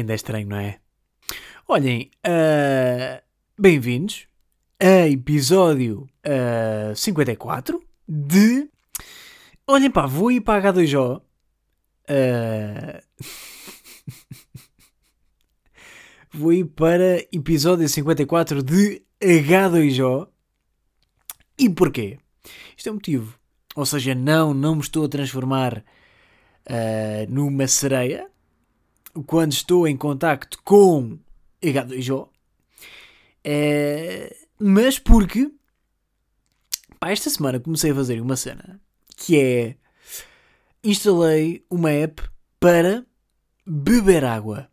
Ainda é estranho, não é? Olhem, uh, bem-vindos a episódio uh, 54 de. Olhem, pá, vou ir para a H2O. Uh... vou ir para episódio 54 de H2O. E porquê? Isto é um motivo. Ou seja, não, não me estou a transformar uh, numa sereia quando estou em contacto com H2O. Uh, mas porque pá, esta semana comecei a fazer uma cena que é instalei uma app para beber água.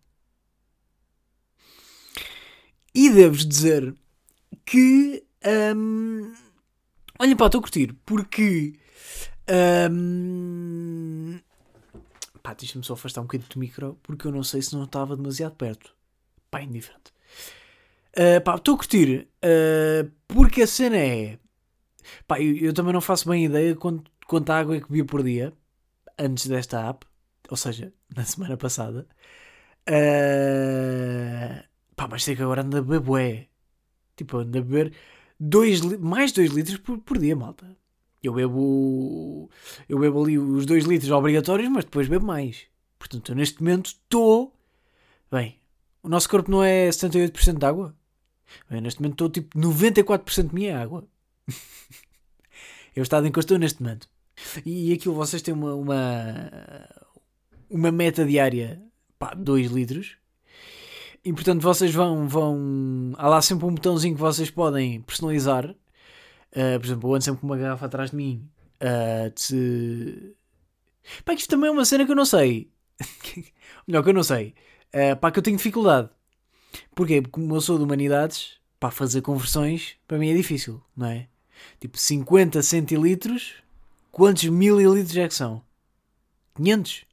E devo-vos dizer que hum, olhem pá, estou a curtir porque um, pá, deixa-me só afastar um bocadinho do micro porque eu não sei se não estava demasiado perto. Pá, indiferente. Uh, pá, estou a curtir uh, porque a cena é. Pá, eu, eu, também não faço bem ideia quanto, água é que bebia por dia antes desta app, ou seja, na semana passada. Uh, pá, mas sei que agora anda a beber bué. Tipo, anda a beber dois, mais 2 litros por, por dia, malta. Eu bebo. Eu bebo ali os 2 litros obrigatórios, mas depois bebo mais. Portanto, eu neste momento estou. Bem, o nosso corpo não é 78% de água? Bem, neste momento estou tipo 94% de minha água. é o estado em que estou neste momento. E aquilo vocês têm uma. uma, uma meta diária. pá, 2 litros. E portanto vocês vão. vão há lá sempre um botãozinho que vocês podem personalizar Uh, por exemplo, eu ando sempre com uma garrafa atrás de mim. Uh, de... Pá, isto também é uma cena que eu não sei. Melhor que eu não sei. Uh, pá, que eu tenho dificuldade. Porquê? Porque como eu sou de humanidades, pá, fazer conversões para mim é difícil, não é? Tipo, 50 centilitros, quantos mililitros é que são? 500?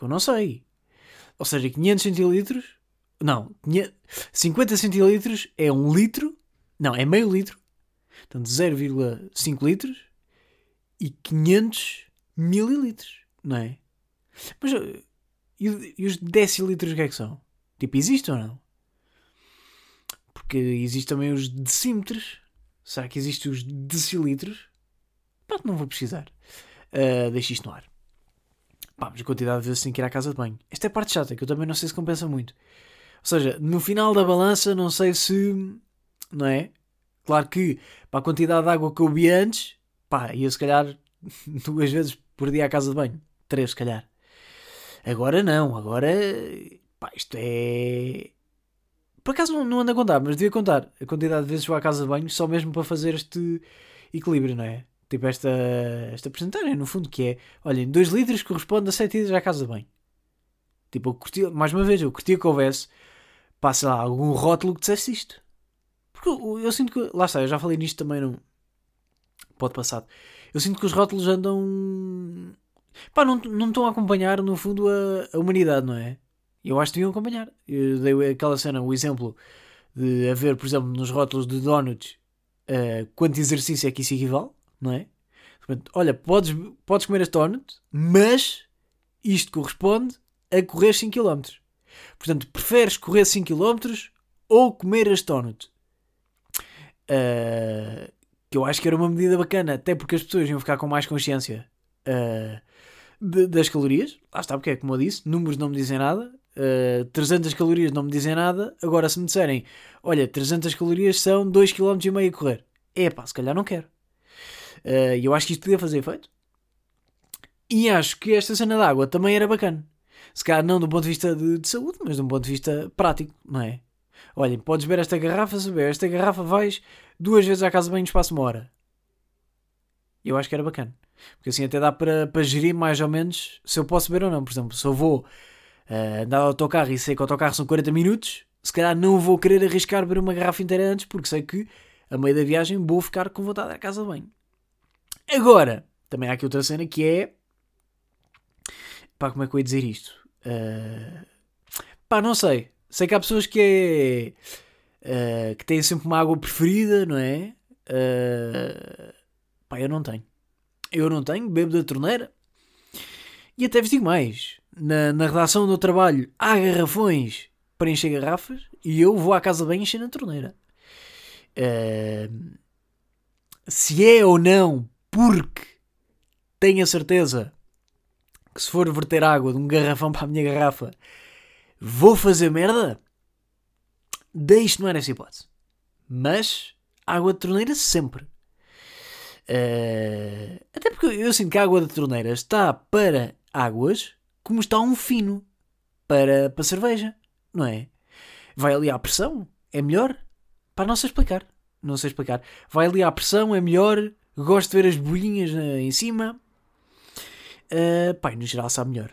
Eu não sei. Ou seja, 500 centilitros, não, 50 centilitros é um litro, não, é meio litro, Portanto, 0,5 litros e 500 mililitros, não é? Mas e, e os decilitros o que é que são? Tipo, existem ou não? Porque existem também os decímetros. Será que existem os decilitros? Pá, não vou precisar. Uh, deixa isto no ar. Pá, mas a quantidade de vezes tem que ir à casa de banho. Esta é a parte chata, que eu também não sei se compensa muito. Ou seja, no final da balança, não sei se. Não é? Claro que para a quantidade de água que eu bebi antes, pá, ia se calhar duas vezes por dia à casa de banho. Três, se calhar. Agora não, agora pá, isto é. Por acaso não, não ando a contar, mas devia contar a quantidade de vezes que vou à casa de banho só mesmo para fazer este equilíbrio, não é? Tipo esta, esta porcentagem, no fundo, que é, olhem, 2 litros corresponde a 7 idas à casa de banho. Tipo, eu curtia, mais uma vez, eu curtia que houvesse, passa lá, algum rótulo que dissesse isto. Porque eu, eu, sinto que. Lá está, eu já falei nisto também no. Pode passar. Eu sinto que os rótulos andam. Pá, não, não estão a acompanhar, no fundo, a, a humanidade, não é? Eu acho que deviam acompanhar. Eu dei aquela cena, o exemplo de haver, por exemplo, nos rótulos de donuts uh, quanto exercício é que isso equivale, não é? Portanto, olha, podes, podes comer este donut, mas isto corresponde a correr 5 km. Portanto, preferes correr 5 km ou comer este donut? Uh, que eu acho que era uma medida bacana, até porque as pessoas iam ficar com mais consciência uh, de, das calorias. Lá está, porque é como eu disse, números não me dizem nada, uh, 300 calorias não me dizem nada. Agora, se me disserem, olha, 300 calorias são 2,5 km a correr, é pá, se calhar não quero. E eu acho que isto podia fazer efeito. E acho que esta cena de água também era bacana. Se calhar não do ponto de vista de, de saúde, mas de um ponto de vista prático, não é? Olhem, podes beber esta garrafa, se beber esta garrafa vais duas vezes à casa de banho no espaço de uma hora. Eu acho que era bacana. Porque assim até dá para, para gerir mais ou menos se eu posso beber ou não. Por exemplo, se eu vou uh, andar ao autocarro e sei que o autocarro são 40 minutos, se calhar não vou querer arriscar beber uma garrafa inteira antes, porque sei que a meio da viagem vou ficar com vontade à casa de banho. Agora, também há aqui outra cena que é. Pá, como é que eu ia dizer isto? Uh... Pá, não sei. Sei que há pessoas que é. Uh, que têm sempre uma água preferida, não é? Uh, pá, eu não tenho. Eu não tenho, bebo da torneira. E até vos digo mais. na, na redação do trabalho há garrafões para encher garrafas e eu vou à casa bem encher na torneira. Uh, se é ou não porque tenho a certeza que se for verter água de um garrafão para a minha garrafa vou fazer merda, deixe não era essa hipótese. Mas água de torneira sempre. Uh, até porque eu sinto que a água da torneira está para águas como está um fino para, para cerveja, não é? Vai ali à pressão, é melhor? Para não sei explicar. Não sei explicar. Vai ali à pressão, é melhor. Gosto de ver as bolinhas uh, em cima. Uh, pá, no geral sabe melhor.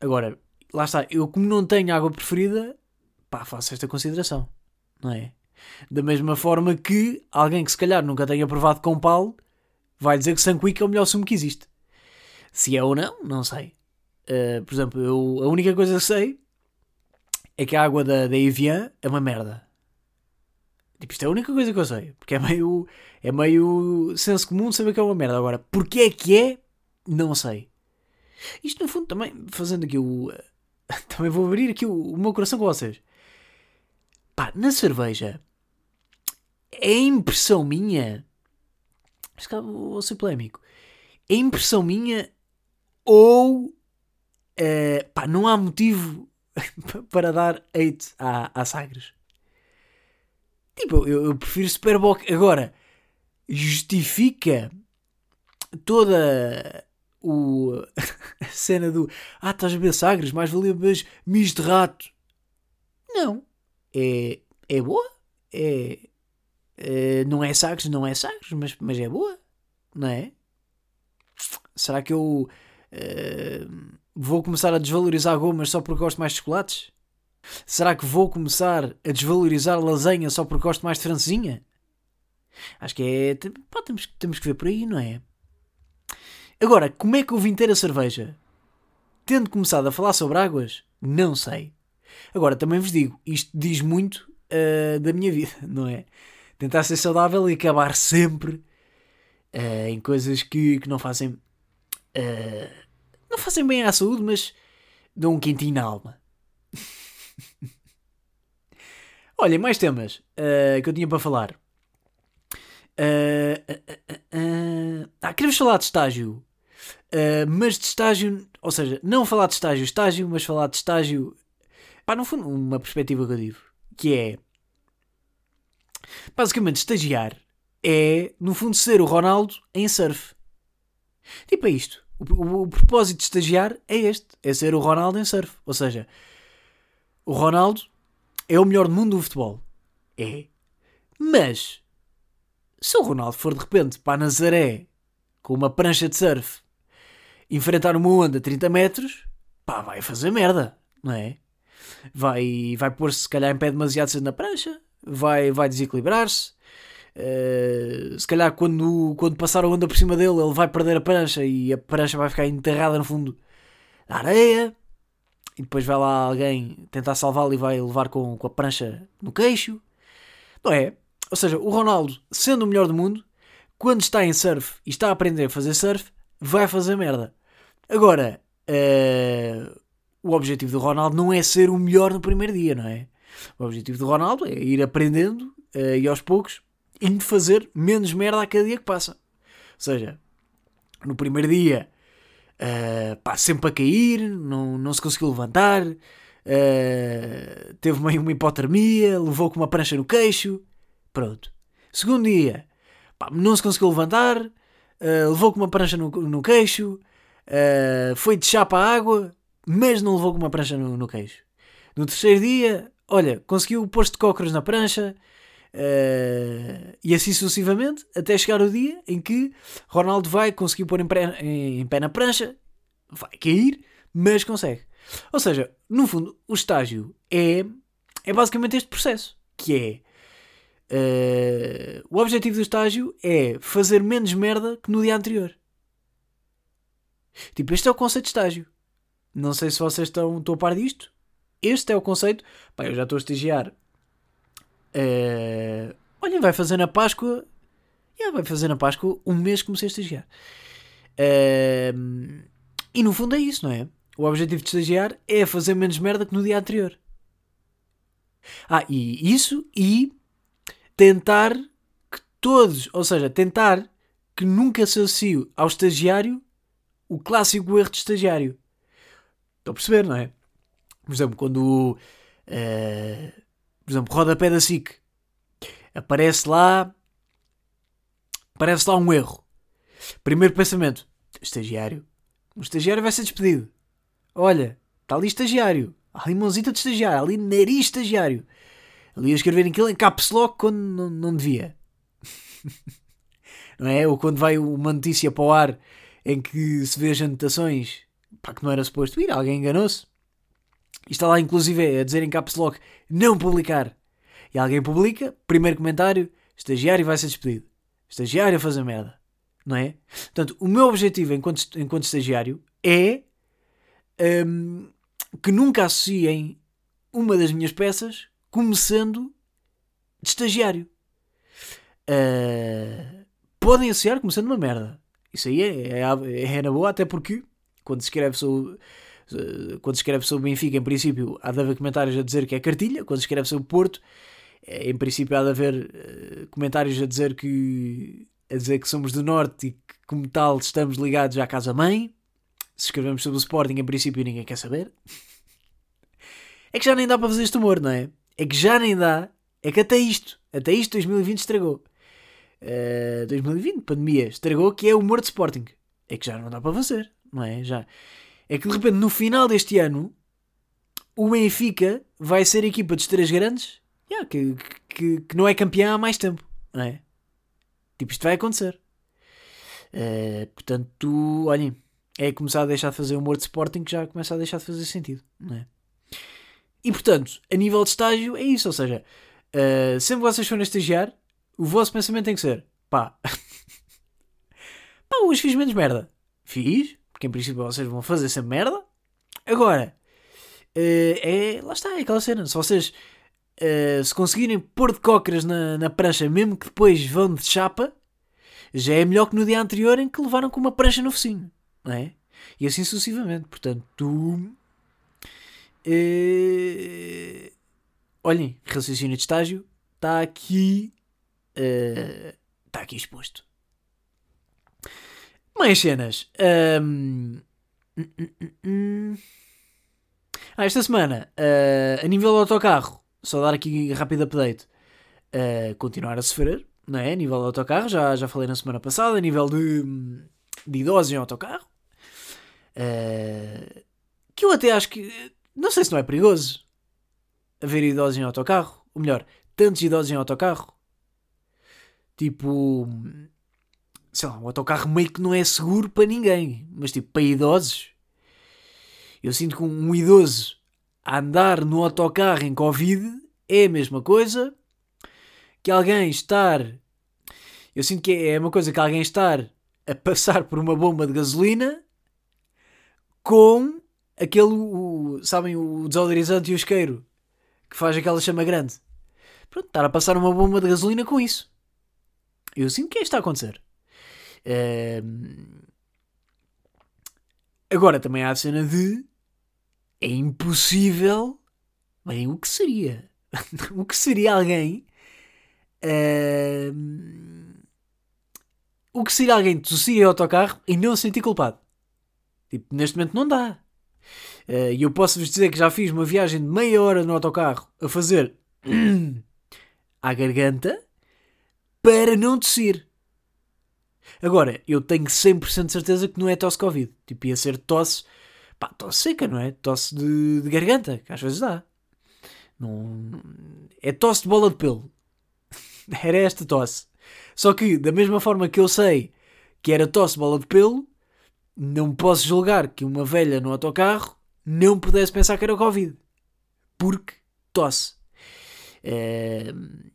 Agora, lá está. Eu, como não tenho água preferida, pá, faço esta consideração. Não é? Da mesma forma que alguém que se calhar nunca tenha provado com pau vai dizer que Sanquick é o melhor sumo que existe. Se é ou não, não sei. Uh, por exemplo, eu, a única coisa que sei é que a água da, da Evian é uma merda. Tipo, isto é a única coisa que eu sei. Porque é meio, é meio senso comum saber que é uma merda. Agora, porque é que é, não sei. Isto, no fundo, também, fazendo aqui o. Também vou abrir aqui o, o meu coração com vocês. Pá, na cerveja, é impressão minha mas cá vou ser polémico. É impressão minha ou uh, pá, não há motivo para dar hate à, à Sagres. Tipo, eu, eu prefiro Superboc. Agora, justifica toda o, a cena do Ah, estás a ver Sagres, mais valia mas mis de rato. Não. É, é boa. É, Uh, não é Sagres, não é Sagres, mas, mas é boa, não é? Será que eu uh, vou começar a desvalorizar gomas só porque gosto mais de chocolates? Será que vou começar a desvalorizar lasanha só porque gosto mais de francesinha? Acho que é. Pá, temos, temos que ver por aí, não é? Agora, como é que eu vim ter a cerveja? Tendo começado a falar sobre águas? Não sei. Agora, também vos digo, isto diz muito uh, da minha vida, não é? tentar ser saudável e acabar sempre uh, em coisas que, que não fazem uh, não fazem bem à saúde, mas dão um quentinho na alma. Olha, mais temas que eu tinha para falar. ah, queria falar de estágio. Mas de estágio, ou seja, não falar de estágio, estágio, mas falar de estágio. Pá, no fundo, uma perspectiva que eu digo, que é Basicamente, estagiar é, no fundo, ser o Ronaldo em surf. Tipo, é isto. O, o, o, propósito de estagiar é este: é ser o Ronaldo em surf. Ou seja, o Ronaldo é o melhor do mundo do futebol. É. Mas, se o Ronaldo for de repente para a Nazaré com uma prancha de surf enfrentar uma onda a 30 metros, pá, vai fazer merda, não é? Vai, vai pôr-se, se calhar, em pé demasiado cedo na prancha, vai, vai desequilibrar-se. Uh, se calhar quando, quando passar a onda por cima dele ele vai perder a prancha e a prancha vai ficar enterrada no fundo da areia e depois vai lá alguém tentar salvá-lo e vai levar com, com a prancha no queixo não é? ou seja, o Ronaldo sendo o melhor do mundo quando está em surf e está a aprender a fazer surf vai fazer merda agora uh, o objetivo do Ronaldo não é ser o melhor no primeiro dia, não é? O objetivo do Ronaldo é ir aprendendo uh, e aos poucos indo fazer menos merda a cada dia que passa. Ou seja, no primeiro dia, uh, pá, sempre a cair, não, não se conseguiu levantar, uh, teve meio uma hipotermia, levou com uma prancha no queixo, pronto. Segundo dia, pá, não se conseguiu levantar, uh, levou com uma prancha no, no queixo, foi de chapa à água, mas não levou com uma prancha no, no queixo. No terceiro dia, olha, conseguiu o posto de cócoras na prancha uh, e assim sucessivamente, até chegar o dia em que Ronaldo vai conseguir pôr em em, em pé na prancha, vai cair, mas consegue. Ou seja, no fundo, o estágio é, é basicamente este processo, que é uh, o objetivo do estágio é fazer menos merda que no dia anterior. Tipo, este é o conceito de estágio. Não sei se vocês estão, estão a par disto. Este é o conceito. Pá, eu já estou a estagiar. Uh, olha, vai fazer na Páscoa. Yeah, vai fazer na Páscoa um mês que comecei a estagiar. Uh, e no fundo é isso, não é? o objetivo de estagiar é fazer menos merda que no dia anterior. Ah, e isso e tentar que todos, ou seja, tentar que nunca se associe ao estagiário o clássico erro de estagiário. Estão a perceber, não é? Por exemplo, quando. Uh, por exemplo, rodapé da SIC. Aparece lá. Aparece lá um erro. Primeiro pensamento: estagiário. O estagiário vai ser despedido. Olha, está ali estagiário. Há ali mãozita de estagiário. Há ali nariz estagiário. Ali a escrever aquilo em caps lock quando não, não devia. não é? Ou quando vai uma notícia para o ar em que se vê as anotações pá, que não era suposto ir, alguém enganou-se. E está lá, inclusive, a dizer em caps lock não publicar. E alguém publica, primeiro comentário: estagiário vai ser despedido. Estagiário a fazer merda. Não é? Portanto, o meu objetivo enquanto, enquanto estagiário é um, que nunca associem uma das minhas peças como sendo de estagiário. Uh, podem associar como sendo uma merda. Isso aí é, é, é, na boa, até porque quando se escreve sobre, quando se escreve sobre Benfica, em princípio, há de haver comentários a dizer que é cartilha. Quando se escreve sobre Porto, é, em princípio, há de haver uh, comentários a dizer que a dizer que somos do Norte e que, como tal, estamos ligados à casa-mãe. Se escrevemos sobre o Sporting, em princípio, ninguém quer saber. É que já nem dá para fazer este humor, não é? É que já nem dá. É que até isto, até isto 2020 estragou. Uh, 2020, pandemia, estragou que é o humor de Sporting. É que já não dá para fazer, não é? Já. É que de repente, no final deste ano, o Benfica vai ser a equipa dos três grandes yeah, que, que, que não é campeão há mais tempo, não é? Tipo, isto vai acontecer. Uh, portanto, olhem, é começar a deixar de fazer humor de Sporting que já começa a deixar de fazer sentido, não é? E portanto, a nível de estágio, é isso. Ou seja, uh, sempre vocês forem estagiar, o vosso pensamento tem que ser: pá, pá, hoje fiz menos merda. Fiz, porque em princípio vocês vão fazer sempre merda. Agora, uh, é, lá está, é aquela cena. Se vocês uh, se conseguirem pôr de cócoras na, na prancha, mesmo que depois vão de chapa, já é melhor que no dia anterior em que levaram com uma prancha no focinho, não é? E assim sucessivamente. Portanto, tu Uh, olhem, raciocínio de estágio está aqui. Uh, está aqui exposto. Mais cenas. Um, ah, esta semana, uh, a nível do autocarro, só dar aqui rápido update. Uh, continuar a sofrer, não é? A nível do autocarro, já, já falei na semana passada. A nível de, de idosos em autocarro. Uh, que eu até acho que não sei se não é perigoso haver idosos em autocarro. Ou melhor, tantos idosos em autocarro. Tipo, sei lá, um autocarro meio que não é seguro para ninguém. Mas tipo, para idosos. Eu sinto que um idoso a andar no autocarro em Covid é a mesma coisa que alguém estar. Eu sinto que é uma coisa que alguém estar a passar por uma bomba de gasolina com aquele, o, sabem, o desodorizante e o isqueiro que faz aquela chama grande. Pronto, estar a passar uma bomba de gasolina com isso. Eu sinto que é isto a acontecer. Uh... Agora também há a cena de é impossível. Bem, o que seria? o que seria alguém. Uh... O que seria alguém tossir em autocarro e não se sentir culpado? Tipo, neste momento não dá. Eh, e eu posso-vos dizer que já fiz uma viagem de meia hora no autocarro a fazer à garganta para não tossir. Agora, eu tenho 100% de certeza que não é tosse Covid. Tipo, ia ser tosse, pá, tosse seca, não é? Tosse de, de garganta, que às vezes dá. Não, é tosse de bola de pelo. era esta tosse. Só que, da mesma forma que eu sei que era tosse de bola de pelo, não posso julgar que uma velha no autocarro não pudesse pensar que era Covid. Porque tosse. Uh,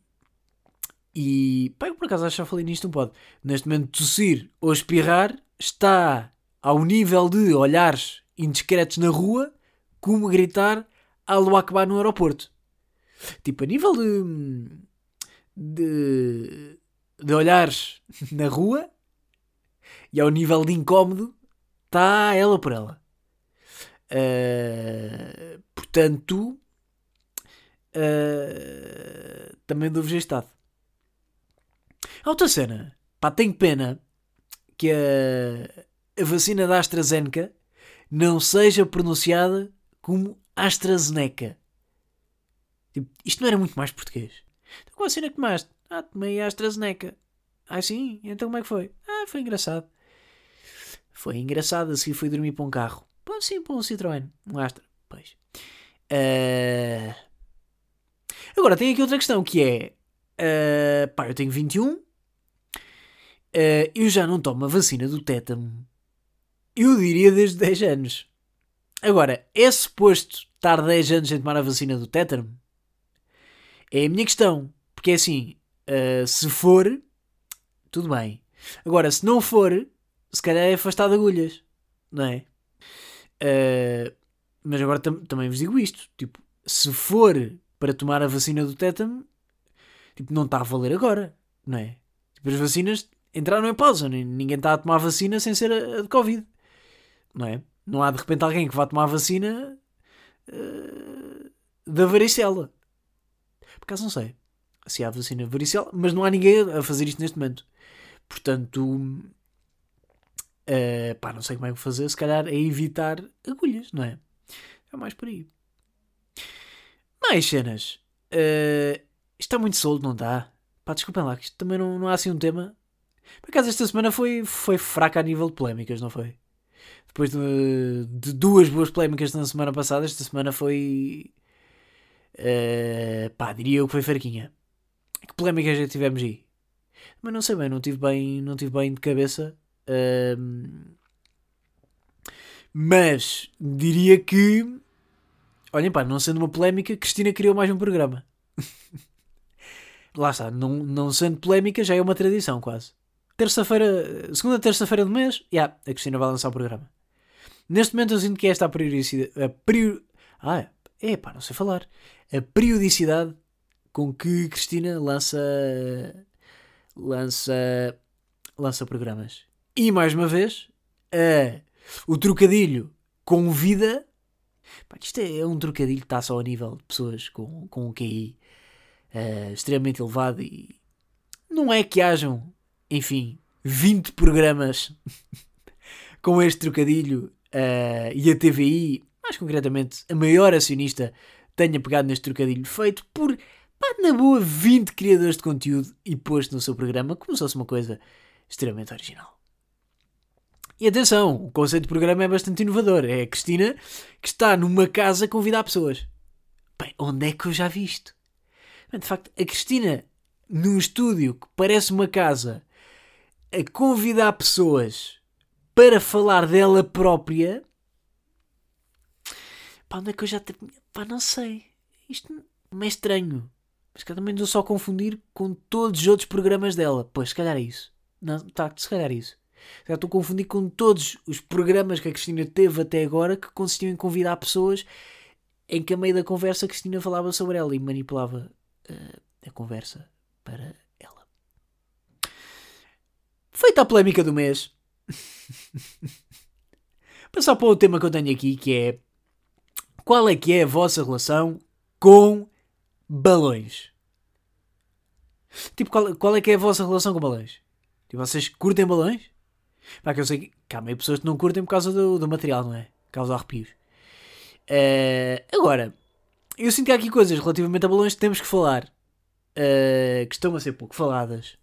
e pá, eu por acaso acho que já falei nisto um pode. Neste momento, tossir ou espirrar está ao nível de olhares indiscretos na rua como gritar Alô Akbar no aeroporto. Tipo, a nível de, de, de olhares na rua e ao nível de incómodo, está ela por ela. Uh, portanto, uh, também dou-vos estado. A outra cena, pá, tenho pena que a, a vacina da AstraZeneca não seja pronunciada como AstraZeneca. Tipo, isto não era muito mais português. Então, qual a cena que tomaste? Ah, tomei a AstraZeneca. Ah, sim? Então como é que foi? Ah, foi engraçado. Foi engraçado, assim fui dormir para um carro. Pô, sim, para um Citroën. Um Astra. Pois. Uh... Agora, tem aqui outra questão que é... Uh... Pá, eu tenho 21. Uh... Eu já não tomo a vacina do tétano. Eu diria desde 10 anos. Agora, é suposto estar 10 anos sem tomar a vacina do tétano? É a minha questão. Porque é assim, uh, se for, tudo bem. Agora, se não for, se calhar é afastado de agulhas, não é? Uh, mas agora tam também vos digo isto: tipo, se for para tomar a vacina do tétano, tipo, não está a valer agora, não é? Tipo, as vacinas entraram em pausa, ninguém está a tomar vacina sem ser a, de Covid, não é? Não há de repente alguém que vá tomar vacina uh, da varicela. Por acaso não sei se há vacina varicela, mas não há ninguém a fazer isto neste momento. Portanto, uh, pá, não sei como é que fazer. Se calhar é evitar agulhas, não é? É mais por aí. Mais cenas. Uh, isto está muito solto, não está? Pá, desculpem lá, que isto também não, não há assim um tema. Por acaso, esta semana foi, foi fraca a nível de polémicas, não foi? Depois de, de duas boas polémicas na semana passada, esta semana foi. Uh, pá, diria eu que foi fraquinha. Que polémicas já tivemos aí? Mas não sei bem, não tive bem, não tive bem de cabeça. Uh, mas diria que. Olhem, pá, não sendo uma polémica, Cristina criou mais um programa. Lá está, não, não sendo polémica, já é uma tradição quase. Terça-feira, segunda terça-feira do mês, já, yeah, a Cristina vai lançar o programa. Neste momento eu sinto que esta a periodicidade. Prior... Ah, é pá, não sei falar. A periodicidade com que Cristina lança. lança. lança programas. E mais uma vez, a, o trocadilho com vida. Pá, isto é, é, um trocadilho que está só a nível de pessoas com, com um QI uh, extremamente elevado e. Não é que hajam, enfim, 20 programas com este trocadilho uh, e a TVI, mais concretamente a maior acionista, tenha pegado neste trocadilho feito por, pá, na boa, 20 criadores de conteúdo e posto no seu programa como se fosse uma coisa extremamente original. E atenção, o conceito de programa é bastante inovador. É a Cristina que está numa casa a convidar pessoas. Bem, onde é que eu já vi isto? De facto, a Cristina num estúdio que parece uma casa a convidar pessoas para falar dela própria. Pá, onde é que eu já. Te... Pá, não sei. Isto não é estranho. Mas que também estou só confundir com todos os outros programas dela. Pois, se calhar é isso. Não, tá, se calhar é isso. Já estou a confundir com todos os programas que a Cristina teve até agora que consistiam em convidar pessoas em que a meio da conversa a Cristina falava sobre ela e manipulava uh, a conversa para ela. Feita a polémica do mês, Passar para o tema que eu tenho aqui, que é qual é que é a vossa relação com balões? Tipo, qual, qual é que é a vossa relação com balões? Tipo, vocês curtem balões? Pá, que eu sei que há meio pessoas que não curtem por causa do, do material, não é? Causa arrepios. Uh, agora, eu sinto que há aqui coisas relativamente a balões que temos que falar. Uh, que estão a ser pouco faladas.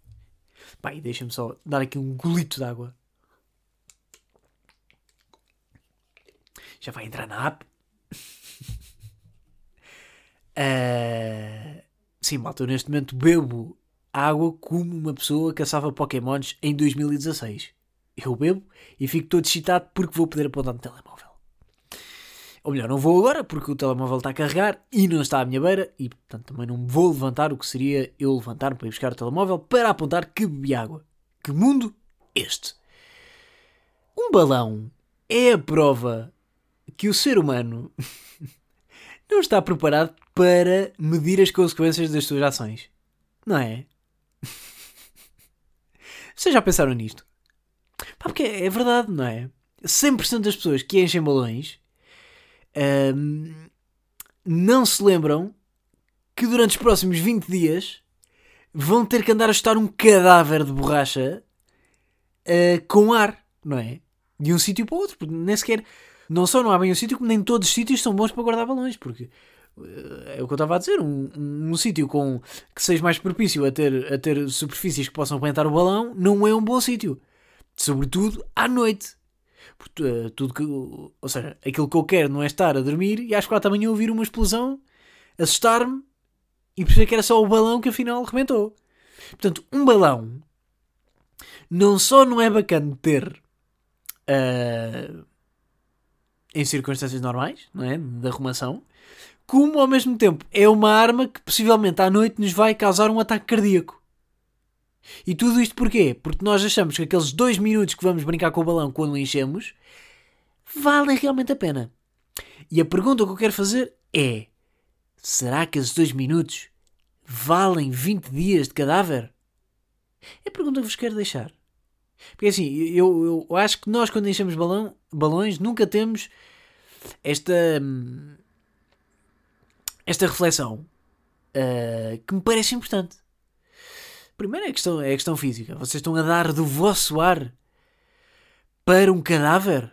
E deixa-me só dar aqui um golito de água. já vai entrar na app. uh, sim, malta, eu neste momento bebo água como uma pessoa caçava Pokémons em 2016. Eu bebo e fico todo excitado porque vou poder apontar no telemóvel. Ou melhor, não vou agora porque o telemóvel está a carregar e não está à minha beira e portanto também não vou levantar o que seria eu levantar para ir buscar o telemóvel para apontar que bebi água. Que mundo este? Um balão é a prova que o ser humano não está preparado para medir as consequências das suas ações. Não é? Vocês já pensaram nisto? Pá, porque é verdade, não é? 100% das pessoas que enchem balões Ahm, não se lembram que durante os próximos 20 dias vão ter que andar a chutar um cadáver de borracha ah, com ar, não é? De um sítio para o outro, porque nem sequer. Não só não há bem um sítio, como nem todos os sítios são bons para guardar balões, porque eh, é o que eu estava a dizer, um, um, um sítio com que seja mais propício a ter, a ter superfícies que possam aguentar o balão não é um bom sítio. Sobretudo à noite. Eh, tudo que, ou seja, aquilo que eu quero não é estar a dormir e às quatro da manhã ouvir uma explosão, assustar-me e perceber que era só o balão que afinal rebentou. Portanto, um balão não só não é bacana ter uh, em circunstâncias normais, não é? De arrumação, como ao mesmo tempo é uma arma que possivelmente à noite nos vai causar um ataque cardíaco. E tudo isto porquê? Porque nós achamos que aqueles dois minutos que vamos brincar com o balão quando o enchemos valem realmente a pena. E a pergunta que eu quero fazer é: será que esses dois minutos valem 20 dias de cadáver? É a pergunta que vos quero deixar. Porque assim, eu, eu acho que nós quando enchemos balão, balões nunca temos esta esta reflexão uh, que me parece importante. Primeiro é a, questão, é a questão física. Vocês estão a dar do vosso ar para um cadáver?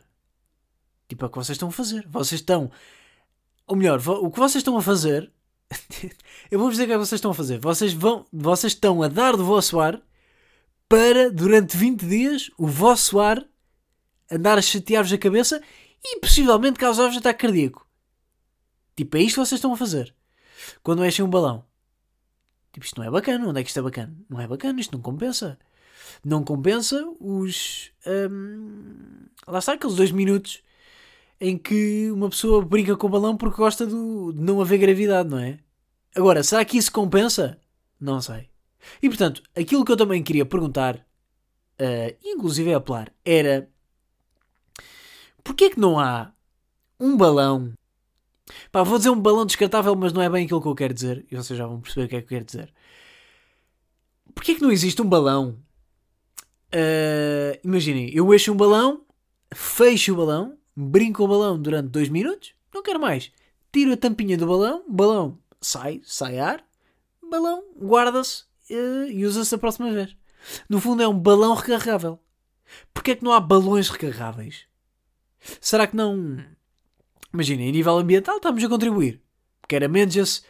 Tipo, é o que vocês estão a fazer. Vocês estão. Ou melhor, o que vocês estão a fazer. eu vou-vos dizer o que é que vocês estão a fazer. Vocês, vão, vocês estão a dar do vosso ar para, durante 20 dias, o vosso ar andar a chatear-vos a cabeça e possivelmente causar-vos ataque cardíaco. Tipo, é isto que vocês estão a fazer. Quando enchem um balão. Tipo, isto não é bacana. Onde é que isto é bacana? Não é bacana, isto não compensa. Não compensa os. Hum, lá está, aqueles dois minutos em que uma pessoa brinca com o balão porque gosta do, de não haver gravidade, não é? Agora, será que isso compensa? Não sei. E portanto, aquilo que eu também queria perguntar, uh, inclusive é apelar, era porquê é que não há um balão Pá, vou dizer um balão descartável, mas não é bem aquilo que eu quero dizer. E vocês já vão perceber o que é que eu quero dizer. Porquê é que não existe um balão? Uh, imaginem, eu encho um balão, fecho o balão, brinco o balão durante dois minutos, não quero mais. Tiro a tampinha do balão, balão sai, sai ar, balão guarda-se uh, e usa-se a próxima vez. No fundo é um balão recarregável. Porquê é que não há balões recarregáveis? Será que não Imagina, em nível ambiental estamos a contribuir. Porque era menos, esse,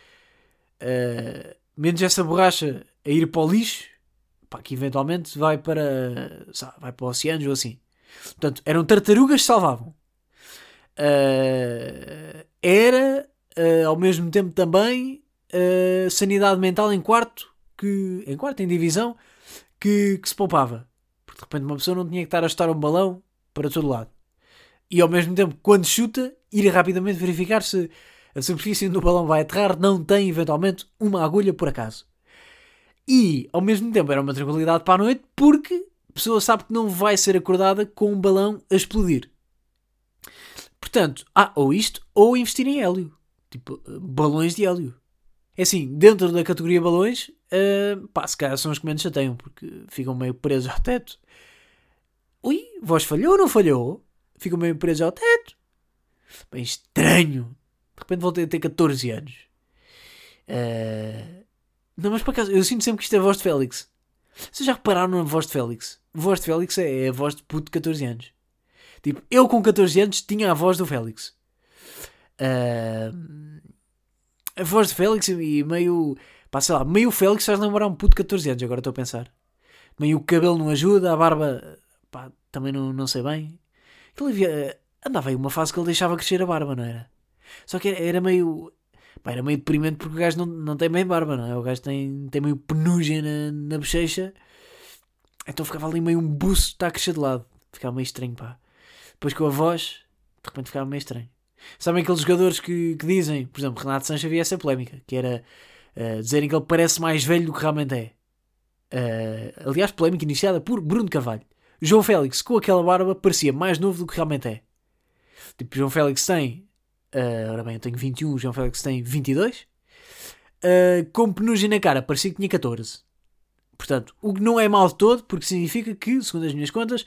uh, menos essa borracha a ir para o lixo, pá, que eventualmente vai para, sabe, vai para oceanos ou assim. Portanto, eram tartarugas que salvavam. Uh, era, uh, ao mesmo tempo também, sanidade mental em quarto, que, em quarto, em divisão, que, que se poupava. Porque de repente uma pessoa não tinha que estar a estar um balão para todo lado. E ao mesmo tempo, quando chuta, ir rapidamente verificar se a superfície onde o balão vai aterrar não tem eventualmente uma agulha por acaso. E ao mesmo tempo era uma tranquilidade para a noite porque a pessoa sabe que não vai ser acordada com um balão a explodir. Portanto, ah, ou isto ou investir em hélio. Tipo, balões de hélio. É assim, dentro da categoria balões, uh, pá, se calhar são os que menos chateiam porque ficam meio presos ao teto. Ui, voz falhou ou não falhou? Ficam meio presos ao teto. Bem estranho. De repente voltei a ter 14 anos. Uh... Não, mas por acaso, eu sinto sempre que isto é a voz de Félix. Vocês já repararam na voz de Félix? A voz de Félix é, é a voz de puto de 14 anos. Tipo, eu com 14 anos tinha a voz do Félix. Uh... A voz de Félix e meio. Pá, sei lá, meio Félix faz lembrar um puto de 14 anos, agora estou a pensar. Meio o cabelo não ajuda, a barba. Pá, também não, não sei bem. Havia, andava aí uma fase que ele deixava crescer a barba, não era? Só que era, era meio. Pá, era meio deprimente porque o gajo não, não tem bem barba, não é? O gajo tem, tem meio penugem na, na bochecha. Então ficava ali meio um buço, está a crescer de lado. Ficava meio estranho, pá. Depois com a voz, de repente ficava meio estranho. Sabem aqueles jogadores que, que dizem, por exemplo, Renato Sanches havia essa polémica, que era uh, dizerem que ele parece mais velho do que realmente é. Uh, aliás, polémica iniciada por Bruno Carvalho. João Félix, com aquela barba, parecia mais novo do que realmente é. Tipo, João Félix tem. Uh, ora bem, eu tenho 21, João Félix tem 22. Uh, com penugem na cara, parecia que tinha 14. Portanto, o que não é mal de todo, porque significa que, segundo as minhas contas,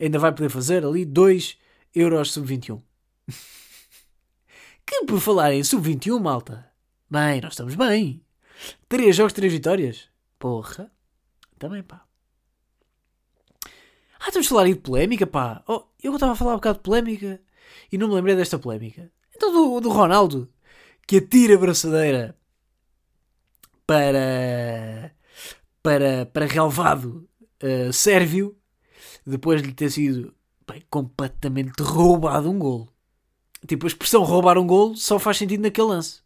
ainda vai poder fazer ali 2 euros sub 21. Que por falar em sub-21, malta. Bem, nós estamos bem. Três jogos, três vitórias. Porra. Também, pá. Ah, estamos a falar aí de polémica, pá. Oh, eu estava a falar um bocado de polémica e não me lembrei desta polémica. Então do, do Ronaldo, que atira a braçadeira para, para, para relevado uh, sérvio, depois de lhe ter sido bem, completamente roubado um golo. Tipo, a expressão roubar um golo só faz sentido naquele lance.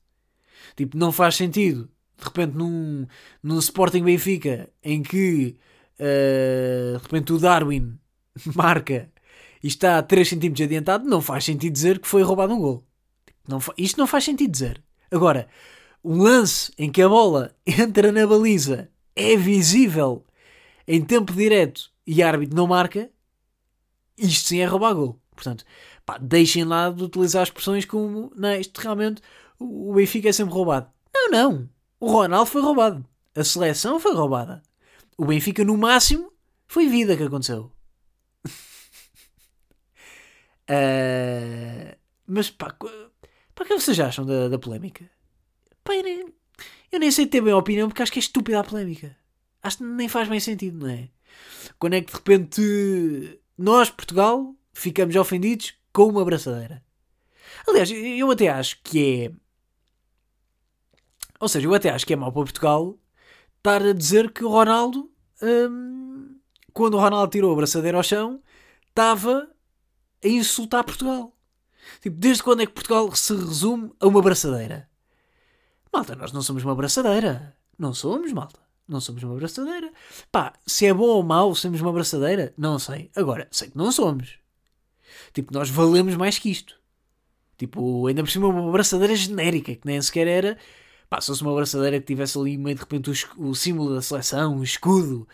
Tipo, não faz sentido, de repente, num, num Sporting Benfica, em que, uh, de repente, o Darwin marca e está a 3 cm adiantado, não faz sentido dizer que foi roubado um gol. Não, isto não faz sentido dizer. Agora, um lance em que a bola entra na baliza é visível em tempo direto e árbitro não marca, isto sim é roubar gol. Portanto, pá, deixem lá de utilizar expressões como não, isto realmente o Benfica é sempre roubado. Não, não. O Ronaldo foi roubado. A seleção foi roubada. O Benfica, no máximo, foi vida que aconteceu. uh, mas pá, para que vocês acham da, da polémica? Pá, eu, nem, eu nem sei ter bem a opinião porque acho que é estúpida a polémica. Acho que nem faz bem sentido, não é? Quando é que de repente nós, Portugal, ficamos ofendidos com uma abraçadeira? Aliás, eu até acho que é. Ou seja, eu até acho que é mau para Portugal estar a dizer que o Ronaldo, hum, quando o Ronaldo tirou a abraçadeira ao chão, estava a insultar Portugal. Tipo, desde quando é que Portugal se resume a uma abraçadeira? Malta, nós não somos uma abraçadeira. Não somos, malta. Não somos uma abraçadeira. Pá, se é bom ou mau sermos uma abraçadeira, não sei. Agora, sei que não somos. Tipo, nós valemos mais que isto. Tipo, ainda por cima uma abraçadeira genérica, que nem sequer era. Pá, se fosse uma abraçadeira que tivesse ali meio de repente o, o símbolo da seleção, o escudo,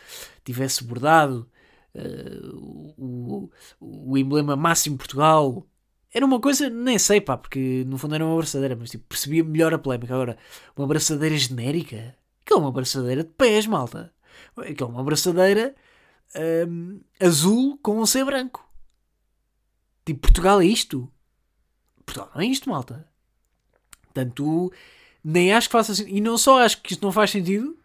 tivesse bordado, uh, o, o, emblema máximo Portugal, era uma coisa, nem sei, pá, porque no fundo era uma abraçadeira, mas tipo, percebia melhor a polémica. Agora, uma abraçadeira genérica? Aquilo é uma abraçadeira de pés, malta. Aquilo é uma abraçadeira hum, azul com um C branco. Tipo, Portugal é isto? Portugal não é isto, malta. Portanto, nem acho que faça sentido. E não só acho que isto não faz sentido,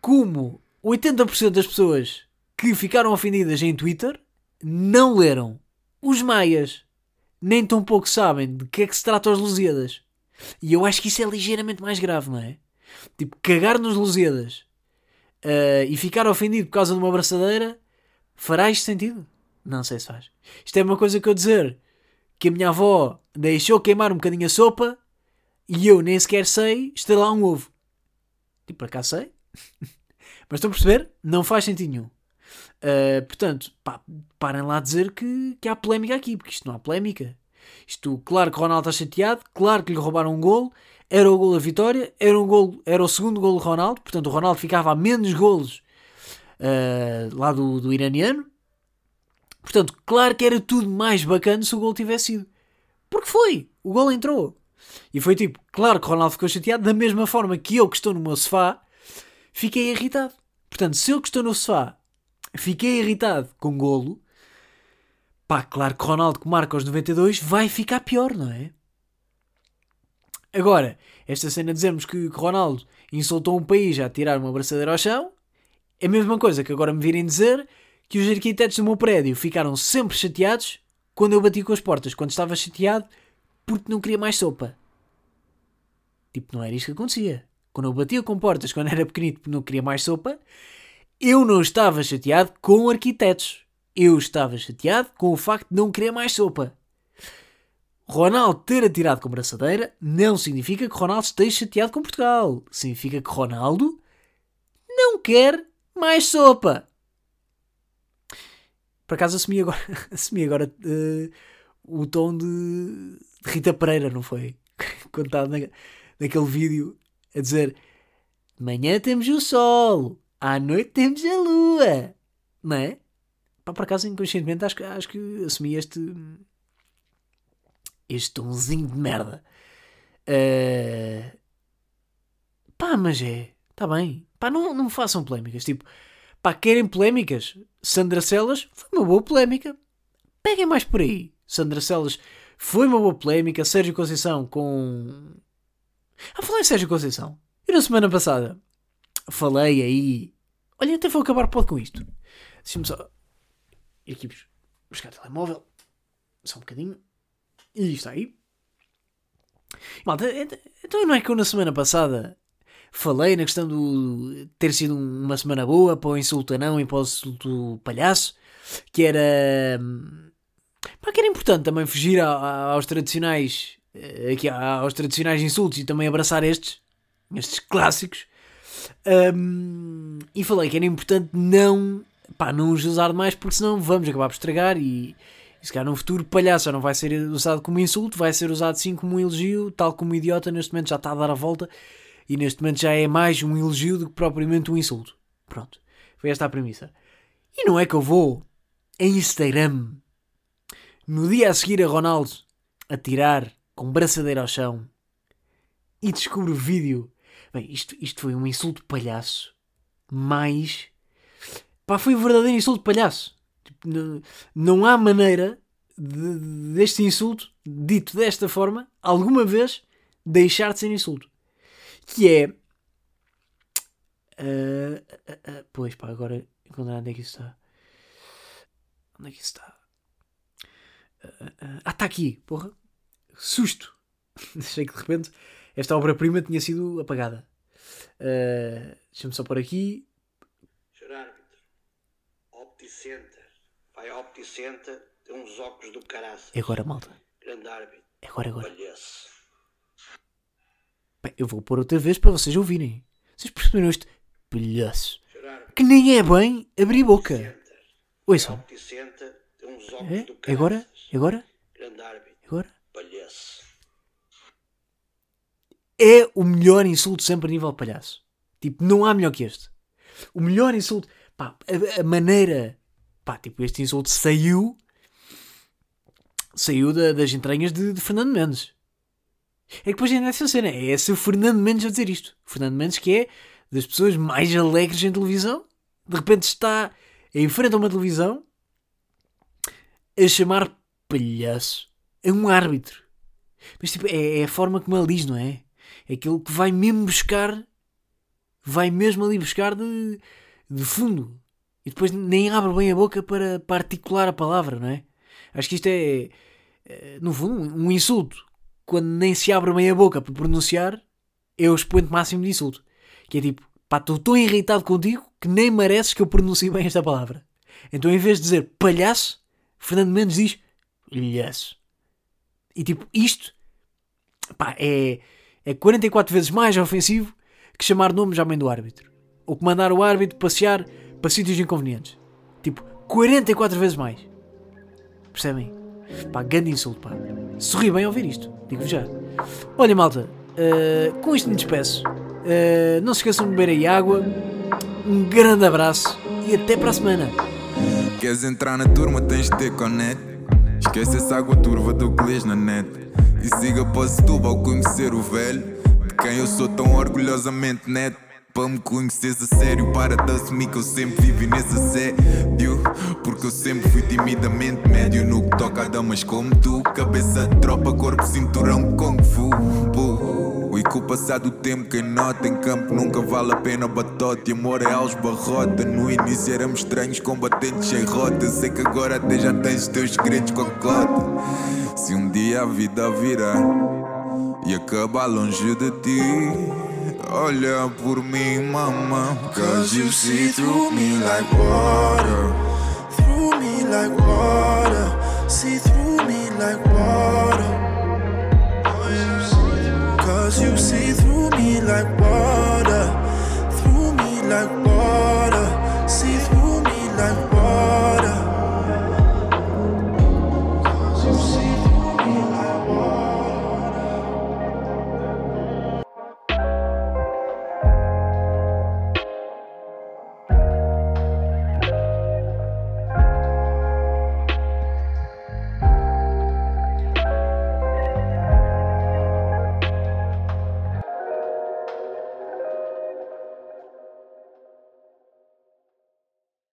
como 80% das pessoas que ficaram ofendidas em Twitter não leram os maias nem tão pouco sabem de que é que se trata os Lusíadas. E eu acho que isso é ligeiramente mais grave, não é? Tipo, cagar nos Lusíadas uh, e ficar ofendido por causa de uma abraçadeira fará isto sentido? Não sei se faz. Isto é uma coisa que eu dizer que a minha avó deixou queimar um bocadinho a sopa e eu nem sequer sei lá um ovo. Tipo, para cá sei. Mas estão a perceber? Não faz sentido nenhum. Uh, portanto, pá, parem lá dizer que, que há polémica aqui, porque isto não há polémica. Isto, claro que o Ronaldo está chateado, claro que lhe roubaram um golo, era o golo da vitória, era, um golo, era o segundo golo do Ronaldo, portanto o Ronaldo ficava a menos golos uh, lá do, do iraniano. Portanto, claro que era tudo mais bacana se o golo tivesse sido. Porque foi, o golo entrou. E foi tipo, claro que o Ronaldo ficou chateado, da mesma forma que eu que estou no meu sofá, fiquei irritado. Portanto, se eu que estou no sofá Fiquei irritado com golo. Pá, claro que Ronaldo que marca aos 92 vai ficar pior, não é? Agora, esta cena de dizermos que Ronaldo insultou um país a tirar uma abraçadeira ao chão é a mesma coisa que agora me virem dizer que os arquitetos do meu prédio ficaram sempre chateados quando eu bati com as portas, quando estava chateado porque não queria mais sopa. Tipo, não era isto que acontecia. Quando eu batia com portas quando era pequenito porque não queria mais sopa, eu não estava chateado com arquitetos. Eu estava chateado com o facto de não querer mais sopa. Ronaldo ter atirado com braçadeira não significa que Ronaldo esteja chateado com Portugal. Significa que Ronaldo não quer mais sopa. Por acaso assumi agora, assumi agora uh, o tom de, de, Rita Pereira, não foi? Quando estava na, naquele vídeo a dizer: Manhã temos o sol, à noite temos a lua. Não é? Pá, por acaso, inconscientemente, acho, acho que assumi este. Este tomzinho de merda. Uh, pá, mas é. Está bem. Pá, não, não façam polémicas. Tipo, pá, querem polémicas? Sandra Celas foi uma boa polémica. Peguem mais por aí. Sandra Celas Foi uma boa polémica. Sérgio Conceição com. Ah, falei em Sérgio Conceição. E na semana passada falei aí. Olha, até vou acabar pode com isto. Deixa-me só. Ir aqui buscar o telemóvel. Só um bocadinho. E está aí. Malta, então não é que eu na semana passada falei na questão do ter sido uma semana boa para o insulto não e para o insulto palhaço, que era. Pá, que era importante também fugir aos tradicionais. Eh, aqui, aos tradicionais insultos e também abraçar estes, estes clássicos. Um, e falei que era importante não, pá, não os usar mais porque senão vamos acabar por estragar e, e se calhar no futuro palhaço não vai ser usado como insulto, vai ser usado sim como um elogio, tal como idiota neste momento já está a dar a volta e neste momento já é mais um elogio do que propriamente um insulto. Pronto, foi esta a premissa. E não é que eu vou em Instagram no dia a seguir a Ronaldo a tirar com braçadeira ao chão e descubro vídeo. Bem, isto, isto foi um insulto palhaço, mas pá, foi um verdadeiro insulto palhaço. Tipo, não, não há maneira de, deste insulto, dito desta forma, alguma vez deixar de ser insulto que é. Uh, uh, uh, pois pá, agora encontrar onde é que isso está. Onde é que isso está? Ah, está aqui, porra. Susto! Achei que de repente esta obra-prima tinha sido apagada. Deixa-me só por aqui. Senhor árbitro, Opticenter. Vai ao Opticenter, tem uns óculos do caraças. É agora, malta. Grande árbitro. É agora, agora. Palhaço. Bem, eu vou pôr outra vez para vocês ouvirem. Vocês perceberam este palhaço? Que nem é bem abrir boca. Ouçam. É? Agora? Agora? Agora? É o melhor insulto sempre a nível de palhaço. Tipo, não há melhor que este. O melhor insulto. Pá, a, a maneira. Pá, tipo, este insulto saiu. Saiu da, das entranhas de, de Fernando Mendes. É que depois ainda é essa cena. É esse o Fernando Mendes a dizer isto. O Fernando Mendes que é das pessoas mais alegres em televisão. De repente está em frente a uma televisão a chamar palhaço a um árbitro. Mas tipo, é, é a forma como ele diz, não é? É aquilo que vai mesmo buscar, vai mesmo ali buscar de, de fundo. E depois nem abre bem a boca para, para articular a palavra, não é? Acho que isto é, é no fundo, um insulto quando nem se abre bem a boca para pronunciar, é o expoente máximo de insulto. Que é tipo, pá, estou tão irritado contigo que nem mereces que eu pronuncie bem esta palavra. Então em vez de dizer palhaço, Fernando Mendes diz palhaço. E tipo, isto pá, é, é 44 vezes mais ofensivo que chamar nomes à mãe do árbitro. Ou que mandar o árbitro passear para sítios inconvenientes. Tipo, 44 vezes mais. Percebem? Pá, grande insulto, pá. Sorri bem ao ouvir isto, digo já. Olha, malta, uh, com isto me despeço. Uh, não se esqueçam de beber aí água. Um grande abraço e até para a semana. Queres entrar na turma, tens de ter conect. Esquece essa água turva do que na net. E siga para Setúbal ao conhecer o velho. De quem eu sou tão orgulhosamente neto. Para me conheceres a sério, para de assumir que eu sempre vivi nesse assédio. Porque eu sempre fui timidamente médio no que toca a damas como tu. Cabeça tropa, corpo, cinturão, kung fu. E com o passar do tempo, quem nota em campo nunca vale a pena batote. Amor é aos barrota. No início éramos estranhos, combatentes sem rota. Sei que agora até já tens os teus segredos com a cota. Se um dia a vida virar e acabar longe de ti. Olha por mim, mama. Cause you see through me like water. Through me like water. See through me like water. Cause you see through me like water, through me like water. See